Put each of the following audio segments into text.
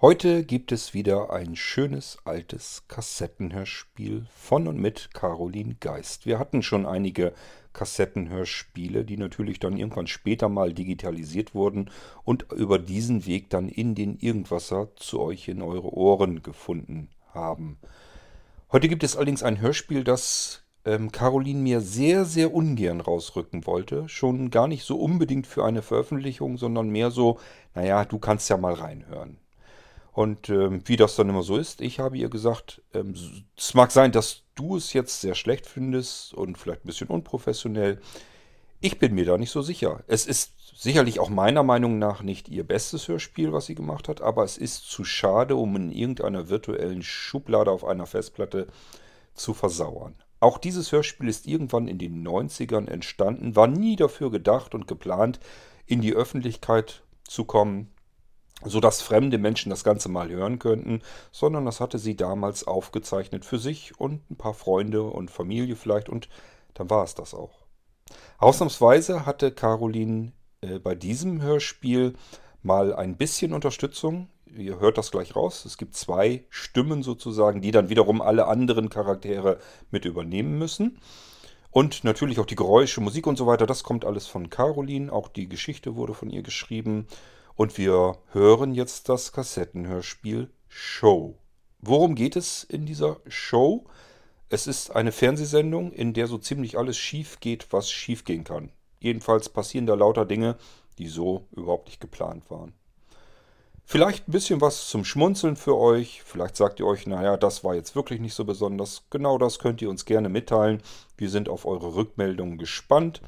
Heute gibt es wieder ein schönes altes Kassettenhörspiel von und mit Caroline Geist. Wir hatten schon einige Kassettenhörspiele, die natürlich dann irgendwann später mal digitalisiert wurden und über diesen Weg dann in den Irgendwasser zu euch in eure Ohren gefunden haben. Heute gibt es allerdings ein Hörspiel, das ähm, Caroline mir sehr, sehr ungern rausrücken wollte. Schon gar nicht so unbedingt für eine Veröffentlichung, sondern mehr so, naja, du kannst ja mal reinhören. Und ähm, wie das dann immer so ist, ich habe ihr gesagt, ähm, es mag sein, dass du es jetzt sehr schlecht findest und vielleicht ein bisschen unprofessionell. Ich bin mir da nicht so sicher. Es ist sicherlich auch meiner Meinung nach nicht ihr bestes Hörspiel, was sie gemacht hat, aber es ist zu schade, um in irgendeiner virtuellen Schublade auf einer Festplatte zu versauern. Auch dieses Hörspiel ist irgendwann in den 90ern entstanden, war nie dafür gedacht und geplant, in die Öffentlichkeit zu kommen sodass fremde Menschen das Ganze mal hören könnten, sondern das hatte sie damals aufgezeichnet für sich und ein paar Freunde und Familie vielleicht und dann war es das auch. Ausnahmsweise hatte Caroline äh, bei diesem Hörspiel mal ein bisschen Unterstützung. Ihr hört das gleich raus. Es gibt zwei Stimmen sozusagen, die dann wiederum alle anderen Charaktere mit übernehmen müssen. Und natürlich auch die Geräusche, Musik und so weiter, das kommt alles von Caroline. Auch die Geschichte wurde von ihr geschrieben. Und wir hören jetzt das Kassettenhörspiel Show. Worum geht es in dieser Show? Es ist eine Fernsehsendung, in der so ziemlich alles schief geht, was schief gehen kann. Jedenfalls passieren da lauter Dinge, die so überhaupt nicht geplant waren. Vielleicht ein bisschen was zum Schmunzeln für euch. Vielleicht sagt ihr euch, naja, das war jetzt wirklich nicht so besonders. Genau das könnt ihr uns gerne mitteilen. Wir sind auf eure Rückmeldungen gespannt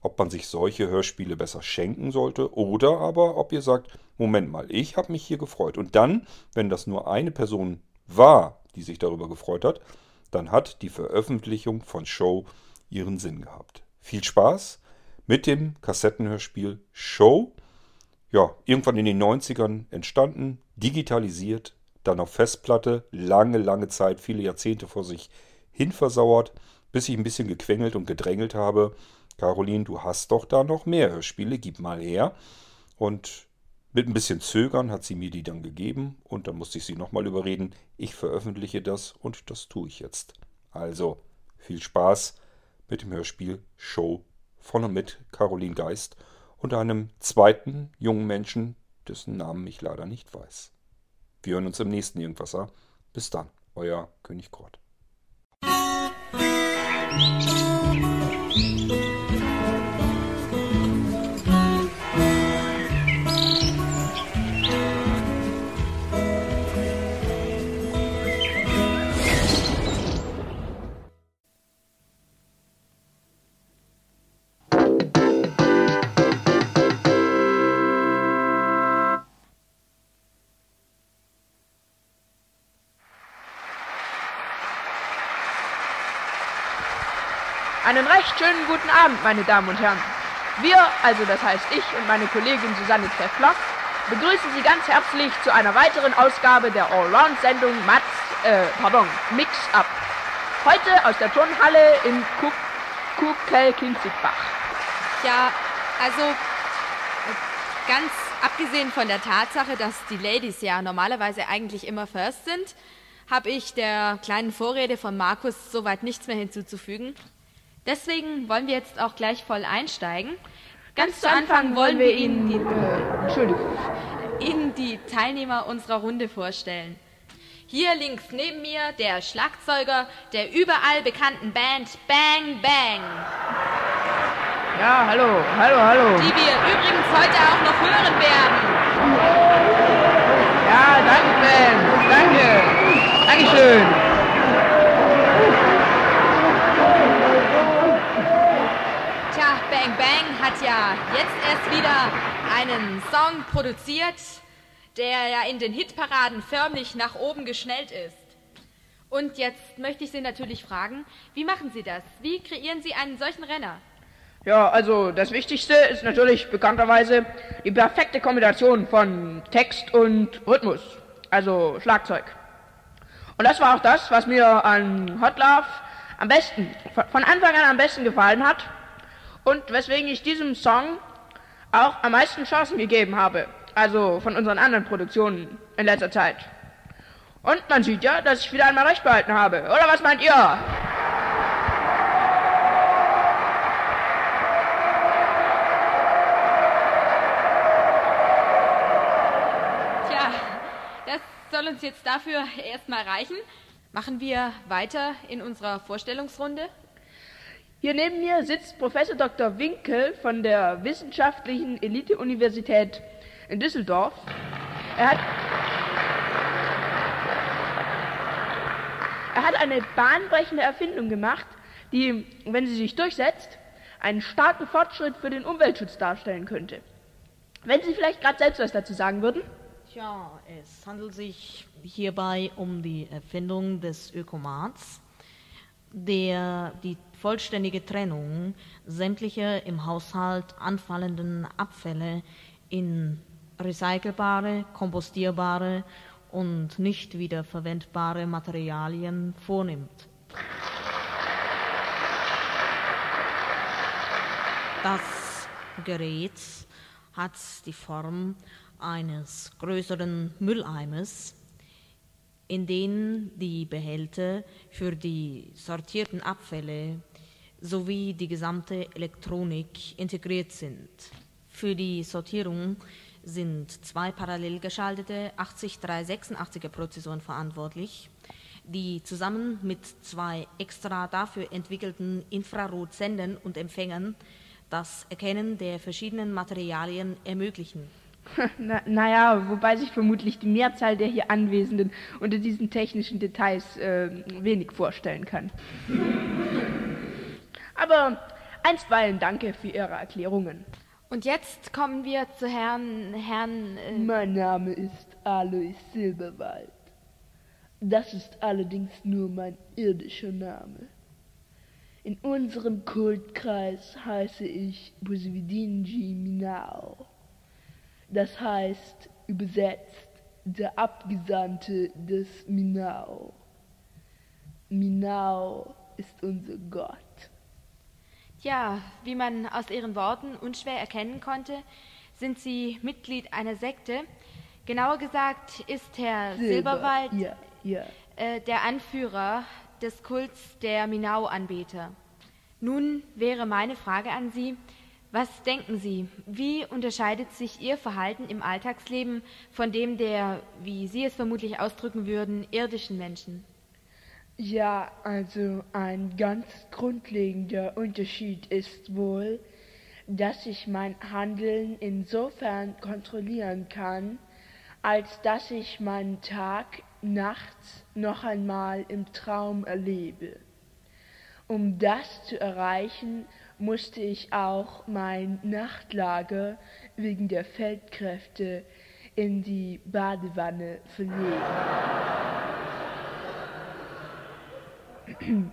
ob man sich solche Hörspiele besser schenken sollte oder aber ob ihr sagt, Moment mal, ich habe mich hier gefreut. Und dann, wenn das nur eine Person war, die sich darüber gefreut hat, dann hat die Veröffentlichung von Show ihren Sinn gehabt. Viel Spaß mit dem Kassettenhörspiel Show. Ja, irgendwann in den 90ern entstanden, digitalisiert, dann auf Festplatte, lange, lange Zeit, viele Jahrzehnte vor sich hin versauert, bis ich ein bisschen gequengelt und gedrängelt habe Caroline, du hast doch da noch mehr Hörspiele, gib mal her. Und mit ein bisschen Zögern hat sie mir die dann gegeben und dann musste ich sie nochmal überreden. Ich veröffentliche das und das tue ich jetzt. Also viel Spaß mit dem Hörspiel Show von und mit Caroline Geist und einem zweiten jungen Menschen, dessen Namen ich leider nicht weiß. Wir hören uns im nächsten Irgendwasser. Bis dann, euer König Grott. Einen recht schönen guten Abend, meine Damen und Herren. Wir, also das heißt ich und meine Kollegin Susanne Treffler, begrüßen Sie ganz herzlich zu einer weiteren Ausgabe der Allround-Sendung Mats, äh, pardon, Mix Up. Heute aus der Turnhalle in Kuckel-Kinzigbach. Ja, also ganz abgesehen von der Tatsache, dass die Ladies ja normalerweise eigentlich immer first sind, habe ich der kleinen Vorrede von Markus soweit nichts mehr hinzuzufügen. Deswegen wollen wir jetzt auch gleich voll einsteigen. Ganz, Ganz zu Anfang wollen wir Ihnen die, äh, Entschuldigung, Ihnen die Teilnehmer unserer Runde vorstellen. Hier links neben mir der Schlagzeuger der überall bekannten Band Bang Bang. Ja, hallo, hallo, hallo. Die wir übrigens heute auch noch hören werden. Ja, danke, Ben. Danke. Dankeschön. Bang hat ja jetzt erst wieder einen Song produziert, der ja in den Hitparaden förmlich nach oben geschnellt ist. Und jetzt möchte ich Sie natürlich fragen, wie machen Sie das? Wie kreieren Sie einen solchen Renner? Ja, also das Wichtigste ist natürlich bekannterweise die perfekte Kombination von Text und Rhythmus, also Schlagzeug. Und das war auch das, was mir an Hot Love am besten, von Anfang an am besten gefallen hat und weswegen ich diesem Song auch am meisten Chancen gegeben habe. Also von unseren anderen Produktionen in letzter Zeit. Und man sieht ja, dass ich wieder einmal recht behalten habe. Oder was meint ihr? Tja, das soll uns jetzt dafür erstmal reichen. Machen wir weiter in unserer Vorstellungsrunde. Hier neben mir sitzt Professor Dr. Winkel von der Wissenschaftlichen Elite-Universität in Düsseldorf. Er hat, er hat eine bahnbrechende Erfindung gemacht, die, wenn sie sich durchsetzt, einen starken Fortschritt für den Umweltschutz darstellen könnte. Wenn Sie vielleicht gerade selbst was dazu sagen würden? Tja, es handelt sich hierbei um die Erfindung des Ökomats, der die vollständige Trennung sämtlicher im Haushalt anfallenden Abfälle in recycelbare, kompostierbare und nicht wiederverwendbare Materialien vornimmt. Das Gerät hat die Form eines größeren Mülleimers, in den die Behälter für die sortierten Abfälle sowie die gesamte Elektronik integriert sind. Für die Sortierung sind zwei parallel geschaltete 80386er Prozessoren verantwortlich, die zusammen mit zwei extra dafür entwickelten Infrarotsendern und Empfängern das Erkennen der verschiedenen Materialien ermöglichen. Na, naja, wobei sich vermutlich die Mehrzahl der hier Anwesenden unter diesen technischen Details äh, wenig vorstellen kann. Aber einstweilen danke für Ihre Erklärungen. Und jetzt kommen wir zu Herrn, Herrn, äh, Mein Name ist Alois Silberwald. Das ist allerdings nur mein irdischer Name. In unserem Kultkreis heiße ich Busvidinji Minao. Das heißt übersetzt der Abgesandte des Minao. Minao ist unser Gott. Ja, wie man aus Ihren Worten unschwer erkennen konnte, sind Sie Mitglied einer Sekte. Genauer gesagt ist Herr Silberwald Ja, ja. äh, der Anführer des Kults der Minau-Anbeter. Nun wäre meine Frage an Sie, was denken Sie, wie unterscheidet sich Ihr Verhalten im Alltagsleben von dem der, wie Sie es vermutlich ausdrücken würden, irdischen Menschen? Ja, also ein ganz grundlegender Unterschied ist wohl, dass ich mein Handeln insofern kontrollieren kann, als dass ich meinen Tag nachts noch einmal im Traum erlebe. Um das zu erreichen, musste ich auch mein Nachtlager wegen der Feldkräfte in die Badewanne verlegen. 嗯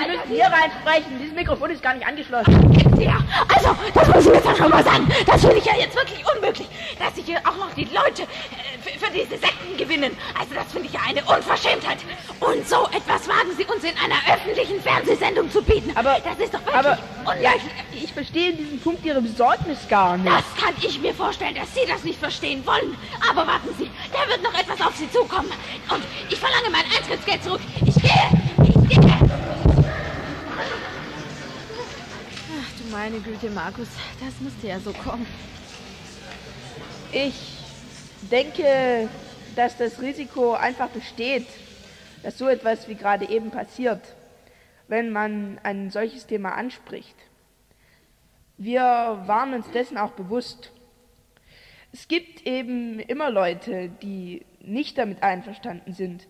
Sie müssen hier reinsprechen. Dieses Mikrofon ist gar nicht angeschlossen. Ja, also, das muss ich jetzt doch schon mal sagen. Das finde ich ja jetzt wirklich unmöglich, dass sich hier auch noch die Leute äh, für, diese Sekten gewinnen. Also, das finde ich ja eine Unverschämtheit. Und so etwas wagen Sie uns in einer öffentlichen Fernsehsendung zu bieten. Aber, das ist doch wirklich aber, unmöglich. ja, ich, ich verstehe in diesem Punkt Ihre Besorgnis gar nicht. Das kann ich mir vorstellen, dass Sie das nicht verstehen wollen. Aber warten Sie, da wird noch etwas auf Sie zukommen. Und ich verlange mein Eintrittsgeld zurück. Ich gehe, ich gehe. Ach du meine Güte, Markus, das musste ja so kommen. Ich denke, dass das Risiko einfach besteht, dass so etwas wie gerade eben passiert, wenn man ein solches Thema anspricht. Wir waren uns dessen auch bewusst. Es gibt eben immer Leute, die nicht damit einverstanden sind,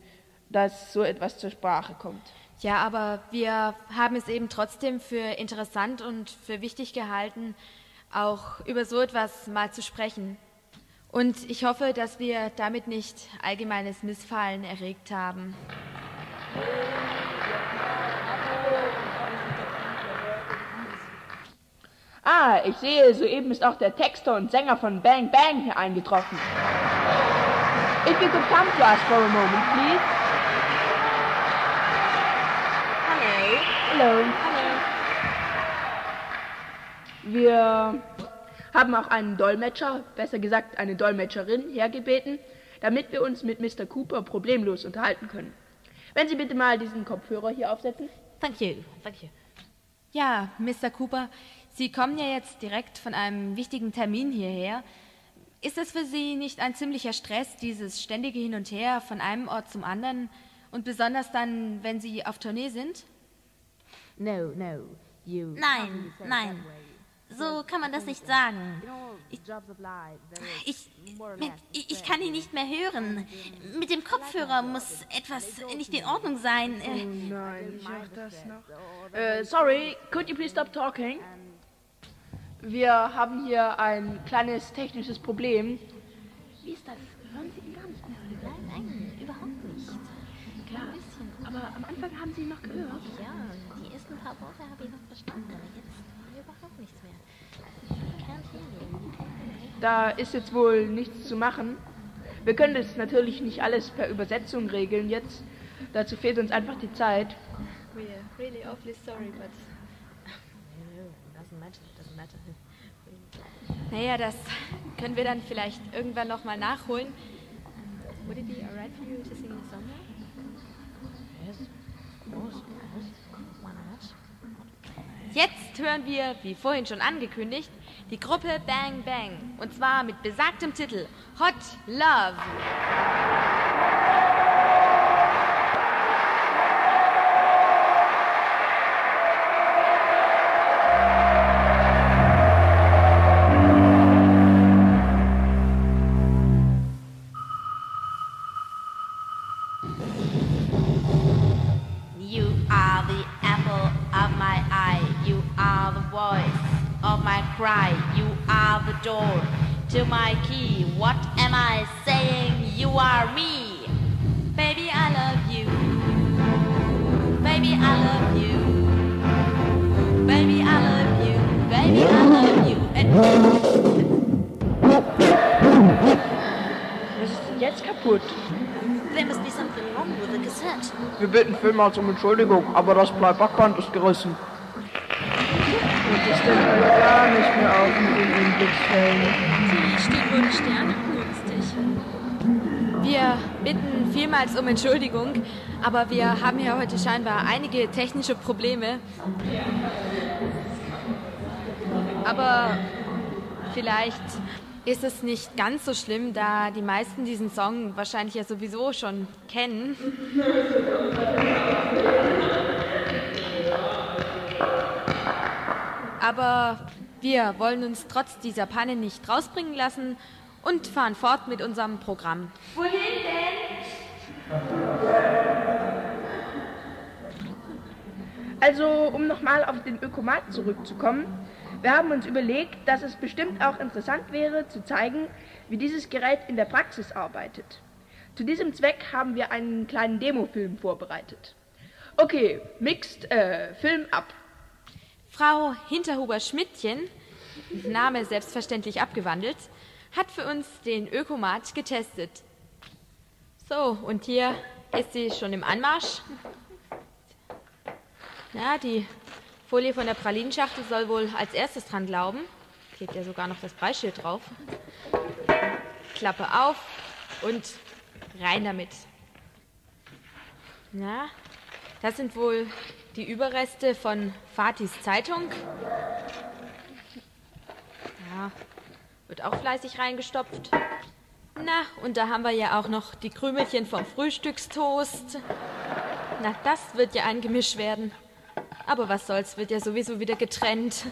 dass so etwas zur Sprache kommt. Ja, aber wir haben es eben trotzdem für interessant und für wichtig gehalten, auch über so etwas mal zu sprechen. Und ich hoffe, dass wir damit nicht allgemeines Missfallen erregt haben. Ah, ich sehe, soeben ist auch der Texter und Sänger von Bang Bang hier eingetroffen. If you could come to us for a moment, please. Hello. Hallo. Wir haben auch einen Dolmetscher, besser gesagt eine Dolmetscherin, hergebeten, damit wir uns mit Mr. Cooper problemlos unterhalten können. Wenn Sie bitte mal diesen Kopfhörer hier aufsetzen. Thank you, thank you. Ja, Mr. Cooper, Sie kommen ja jetzt direkt von einem wichtigen Termin hierher. Ist es für Sie nicht ein ziemlicher Stress, dieses ständige Hin und Her von einem Ort zum anderen und besonders dann, wenn Sie auf Tournee sind? No, no, you. Nein, nein. So kann man das nicht sagen. Ich, ich, ich, ich kann ihn nicht mehr hören. Mit dem Kopfhörer muss etwas nicht in Ordnung sein. Äh, Nein, ich mach das noch. Äh, sorry, could you please stop talking? Wir haben hier ein kleines technisches Problem. Wie ist das? Hören Sie ihn gar nicht mehr? Nein, nein, überhaupt nicht. Klar, aber am Anfang haben Sie ihn noch gehört. Ja, paar Worte habe ich noch verstanden, aber jetzt überhaupt nichts mehr. Da ist jetzt wohl nichts zu machen. Wir können das natürlich nicht alles per Übersetzung regeln jetzt. Dazu fehlt uns einfach die Zeit. We're really awfully sorry, but... Doesn't matter, doesn't matter. Naja, das können wir dann vielleicht irgendwann nochmal nachholen. Would it be alright for you to sing a song now? Jetzt hören wir, wie vorhin schon angekündigt, die Gruppe Bang Bang. Und zwar mit besagtem Titel Hot Love. Kaputt? there must be something wrong with the cassette. Wir bitten vielmals um Entschuldigung, aber das Playbackband ist gerissen. Und ist denn heute gar nicht mehr auf den Unglücksfällen. Die steht wohl Sterne günstig. Wir bitten vielmals um Entschuldigung, aber wir haben ja heute scheinbar einige technische Probleme. Aber vielleicht ist es nicht ganz so schlimm, da die meisten diesen Song wahrscheinlich ja sowieso schon kennen. Aber wir wollen uns trotz dieser Panne nicht rausbringen lassen und fahren fort mit unserem Programm. Also, um nochmal auf den Ökomat zurückzukommen, wir haben uns überlegt, dass es bestimmt auch interessant wäre, zu zeigen, wie dieses Gerät in der Praxis arbeitet. Zu diesem Zweck haben wir einen kleinen Demofilm vorbereitet. Okay, mixed, äh, Film ab. Frau Hinterhuber-Schmidtchen, Name selbstverständlich abgewandelt, hat für uns den Ökomat getestet. So, und hier ist sie schon im Anmarsch. Na, die Folie von der Pralinschachtel soll wohl als erstes dran glauben. Klebt ja sogar noch das Preisschild drauf. Klappe auf und rein damit. Na, das sind wohl die Überreste von Fatis Zeitung. Ja, wird auch fleißig reingestopft. Na, und da haben wir ja auch noch die Krümelchen vom Frühstückstoast. Na, das wird ja ein Gemisch werden. Aber was soll's, wird ja sowieso wieder getrennt.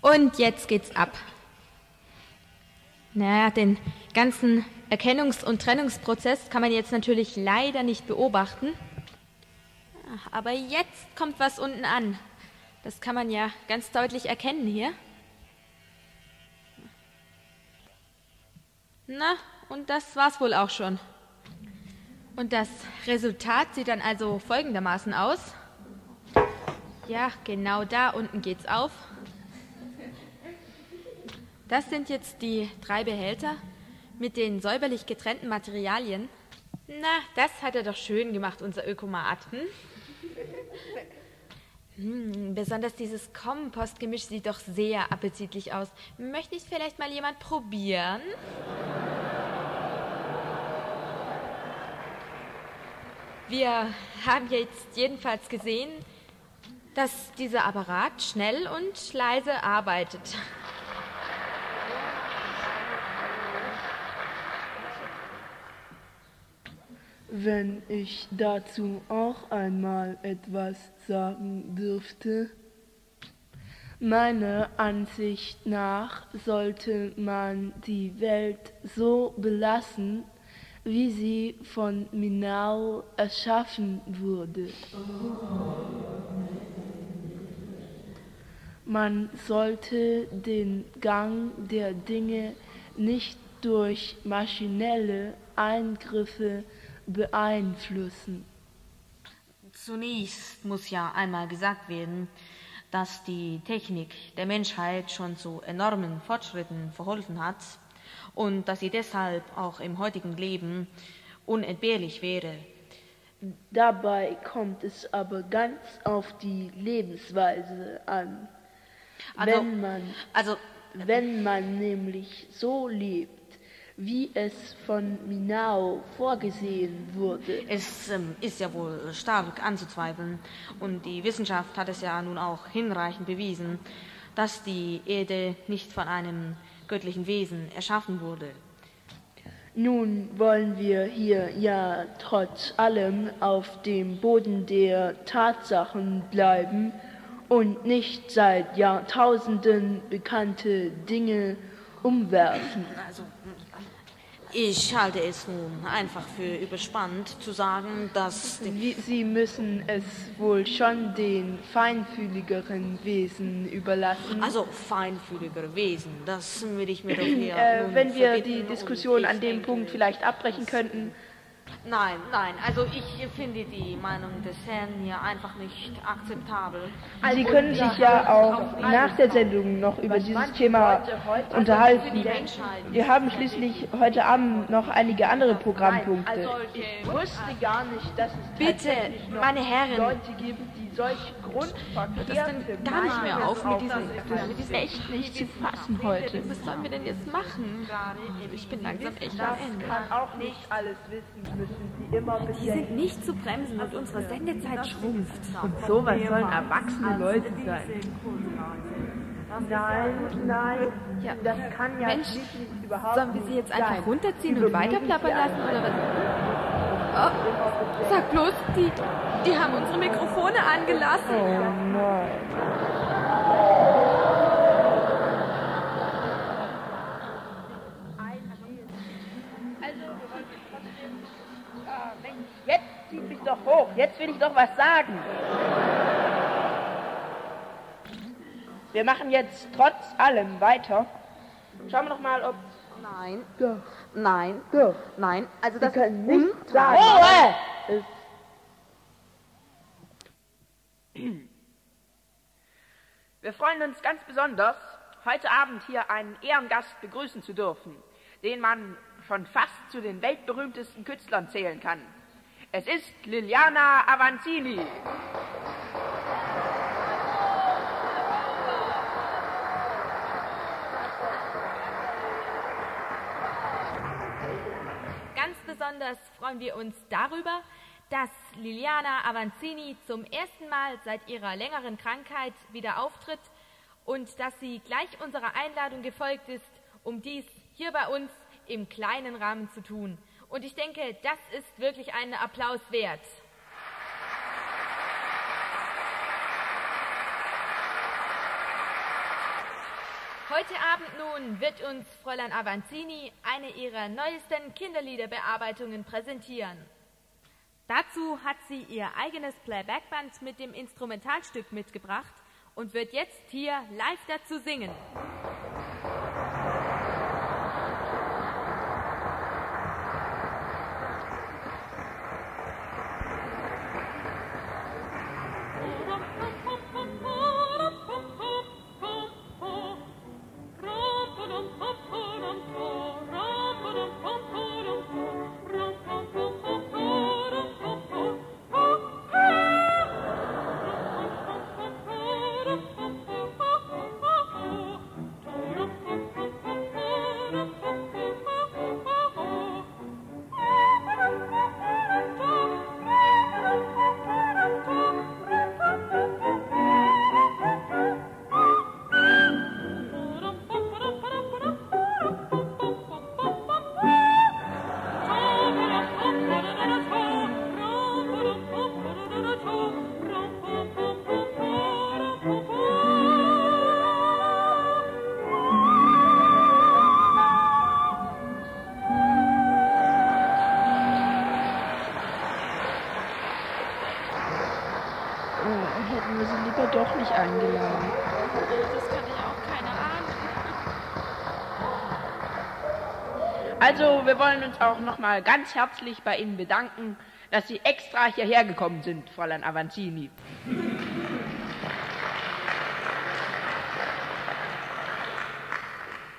Und jetzt geht's ab. Naja, den ganzen Erkennungs- und Trennungsprozess kann man jetzt natürlich leider nicht beobachten. Aber jetzt kommt was unten an. Das kann man ja ganz deutlich erkennen hier. Na, und das war's wohl auch schon. Und das Resultat sieht dann also folgendermaßen aus. Ja, genau da unten geht's auf. Das sind jetzt die drei Behälter mit den säuberlich getrennten Materialien. Na, das hat er doch schön gemacht, unser Ökomat. Hm? Hm, besonders dieses Kompostgemisch sieht doch sehr appetitlich aus. Möchte es vielleicht mal jemand probieren? Wir haben jetzt jedenfalls gesehen, dass dieser Apparat schnell und leise arbeitet. Wenn ich dazu auch einmal etwas sagen dürfte. Meiner Ansicht nach sollte man die Welt so belassen, wie sie von Minau erschaffen wurde. Man sollte den Gang der Dinge nicht durch maschinelle Eingriffe beeinflussen. Zunächst muss ja einmal gesagt werden, dass die Technik der Menschheit schon zu enormen Fortschritten verholfen hat und dass sie deshalb auch im heutigen Leben unentbehrlich wäre. Dabei kommt es aber ganz auf die Lebensweise an. Also, wenn man, also wenn man nämlich so lebt, wie es von Minau vorgesehen wurde. Es ähm, ist ja wohl stark anzuzweifeln und die Wissenschaft hat es ja nun auch hinreichend bewiesen, dass die Erde nicht von einem göttlichen Wesen erschaffen wurde. Nun wollen wir hier ja trotz allem auf dem Boden der Tatsachen bleiben und nicht seit Jahrtausenden bekannte Dinge umwerfen. Also, ich halte es nun einfach für überspannt zu sagen, dass Sie müssen es wohl schon den feinfühligeren Wesen überlassen. also feinfühligere Wesen, das will ich mir doch hier Äh, wenn wir die Diskussion an dem Punkt vielleicht abbrechen könnten. Nein, nein, also ich finde die Meinung des Herrn hier einfach nicht akzeptabel. Sie können sich ja auch nach der Sendung noch über dieses Thema unterhalten. Wir haben schließlich heute Abend noch einige andere Programmpunkte. ich wusste gar nicht, dass es Bitte, meine Herren. Leute gibt, die solch grundverkehrte gar nicht mehr auf mit diesen- Das ist echt nicht zu fassen heute. Was sollen wir denn jetzt machen? Ich bin langsam echt am Ende. kann auch nicht alles wissen, müssen sie immer Die bedenken. sind nicht zu bremsen und unsere Sendezeit schrumpft. Und sowas sollen erwachsene Leute sein. Nein, nein, Ja, das kann ja Mensch, überhaupt Sollen wir sie jetzt einfach sein. runterziehen und weiterplappern lassen oder was? Oh, sag bloß, die, die haben unsere Mikrofone angelassen. Oh nein. Jetzt will ich doch was sagen. Wir machen jetzt trotz allem weiter. Schauen wir doch mal, ob. Nein, Doch, nein, doch. nein, also das können nicht sagen. Ruhe! Wir freuen uns ganz besonders, heute Abend hier einen Ehrengast begrüßen zu dürfen, den man schon fast zu den weltberühmtesten Künstlern zählen kann. Es ist Liliana Avanzini. Ganz besonders freuen wir uns darüber, dass Liliana Avanzini zum ersten Mal seit ihrer längeren Krankheit wieder auftritt und dass sie gleich unserer Einladung gefolgt ist, um dies hier bei uns im kleinen Rahmen zu tun. Und ich denke, das ist wirklich einen Applaus wert. Heute Abend nun wird uns Fräulein Avanzini eine ihrer neuesten Kinderliederbearbeitungen präsentieren. Dazu hat sie ihr eigenes Playbackband mit dem Instrumentalstück mitgebracht und wird jetzt hier live dazu singen. Wir wollen uns auch nochmal ganz herzlich bei Ihnen bedanken, dass Sie extra hierher gekommen sind, Fräulein Avanzini.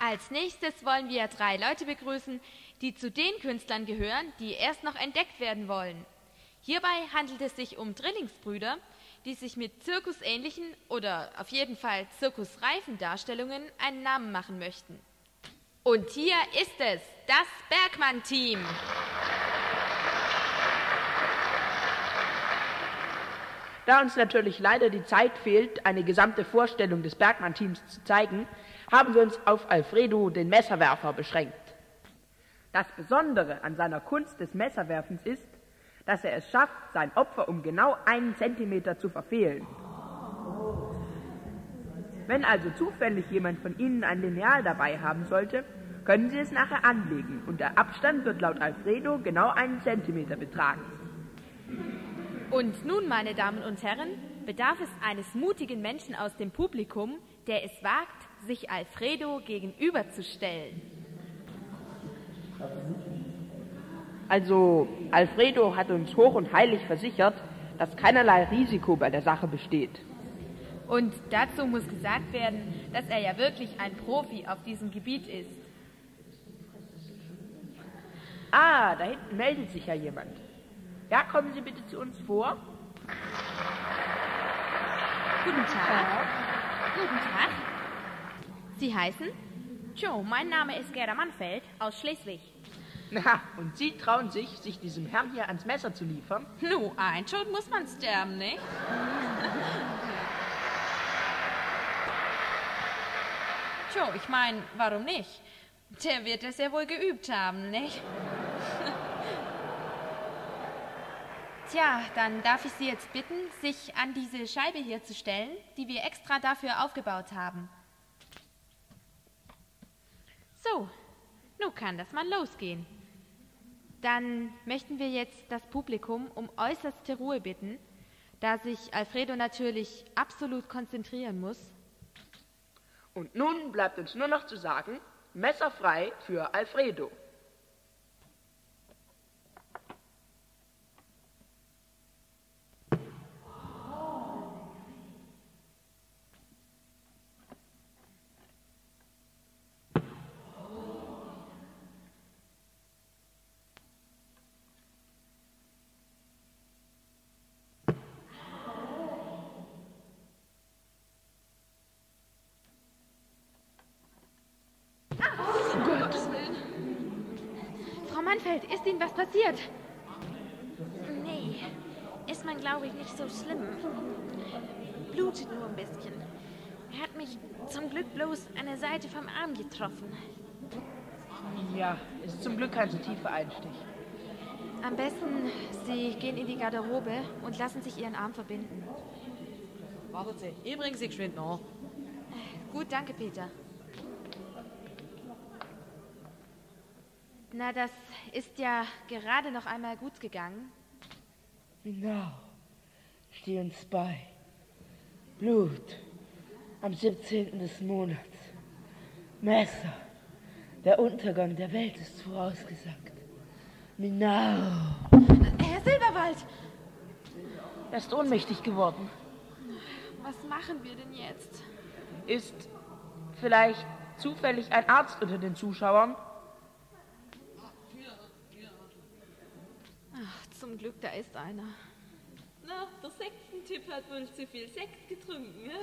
Als nächstes wollen wir drei Leute begrüßen, die zu den Künstlern gehören, die erst noch entdeckt werden wollen. Hierbei handelt es sich um Drillingsbrüder, die sich mit zirkusähnlichen oder auf jeden Fall zirkusreifen Darstellungen einen Namen machen möchten. Und hier ist es, das Bergmann-Team. Da uns natürlich leider die Zeit fehlt, eine gesamte Vorstellung des Bergmann-Teams zu zeigen, haben wir uns auf Alfredo, den Messerwerfer, beschränkt. Das Besondere an seiner Kunst des Messerwerfens ist, dass er es schafft, sein Opfer um genau einen Zentimeter zu verfehlen. Wenn also zufällig jemand von Ihnen ein Lineal dabei haben sollte, können Sie es nachher anlegen und der Abstand wird laut Alfredo genau einen Zentimeter betragen. Und nun, meine Damen und Herren, bedarf es eines mutigen Menschen aus dem Publikum, der es wagt, sich Alfredo gegenüberzustellen. Also, Alfredo hat uns hoch und heilig versichert, dass keinerlei Risiko bei der Sache besteht. Und dazu muss gesagt werden, dass er ja wirklich ein Profi auf diesem Gebiet ist. Ah, da hinten meldet sich ja jemand. Ja, kommen Sie bitte zu uns vor. Guten Tag. Guten Tag. Sie heißen? Jo, mein Name ist Gerda Manfeld aus Schleswig. Na, und Sie trauen sich, sich diesem Herrn hier ans Messer zu liefern? Nu, ein Tod muss man sterben, nicht? Tjo, ich meine, warum nicht? Der wird es ja wohl geübt haben, nicht? Tja, dann darf ich Sie jetzt bitten, sich an diese Scheibe hier zu stellen, die wir extra dafür aufgebaut haben. So, nun kann das mal losgehen. Dann möchten wir jetzt das Publikum um äußerste Ruhe bitten, da sich Alfredo natürlich absolut konzentrieren muss. Und nun bleibt uns nur noch zu sagen, messerfrei für Alfredo. Frau Manfeld, ist Ihnen was passiert? Nee, ist man glaube ich nicht so schlimm. Blutet nur ein bisschen. Er hat mich zum Glück bloß an der Seite vom Arm getroffen. Ja, ist zum Glück kein so tiefer Einstich. Am besten, Sie gehen in die Garderobe und lassen sich Ihren Arm verbinden. Wartet Sie, ich bringe Sie geschwind noch. Gut, danke, Peter. Na, das ist ja gerade noch einmal gut gegangen. Genau. Steh uns bei. Blut. Am 17. des Monats. Messer. Der Untergang der Welt ist vorausgesagt. Minau. Herr Silberwald, Er ist ohnmächtig geworden. was machen wir denn jetzt? Ist vielleicht zufällig ein Arzt unter den Zuschauern? Zum Glück, da ist einer. Na, der Sektentipp hat wohl zu viel Sekt getrunken, ne?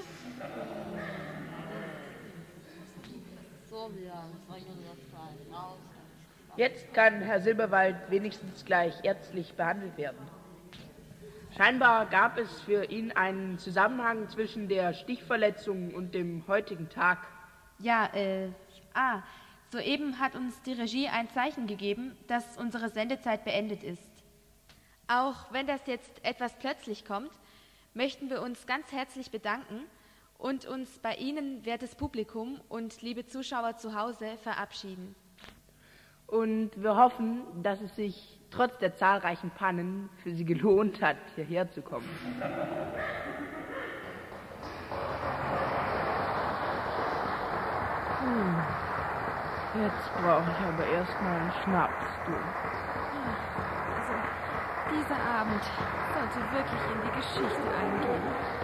So, wir bringen das gleich raus. Jetzt kann Herr Silberwald wenigstens gleich ärztlich behandelt werden. Scheinbar gab es für ihn einen Zusammenhang zwischen der Stichverletzung und dem heutigen Tag. Ja, äh, ah, soeben hat uns die Regie ein Zeichen gegeben, dass unsere Sendezeit beendet ist. Auch wenn das jetzt etwas plötzlich kommt, möchten wir uns ganz herzlich bedanken und uns bei Ihnen, wertes Publikum und liebe Zuschauer zu Hause, verabschieden. Und wir hoffen, dass es sich trotz der zahlreichen Pannen für Sie gelohnt hat, hierher zu kommen. Hm. Jetzt brauche ich aber erstmal einen Schnaps, du. Dieser Abend sollte wirklich in die Geschichte eingehen.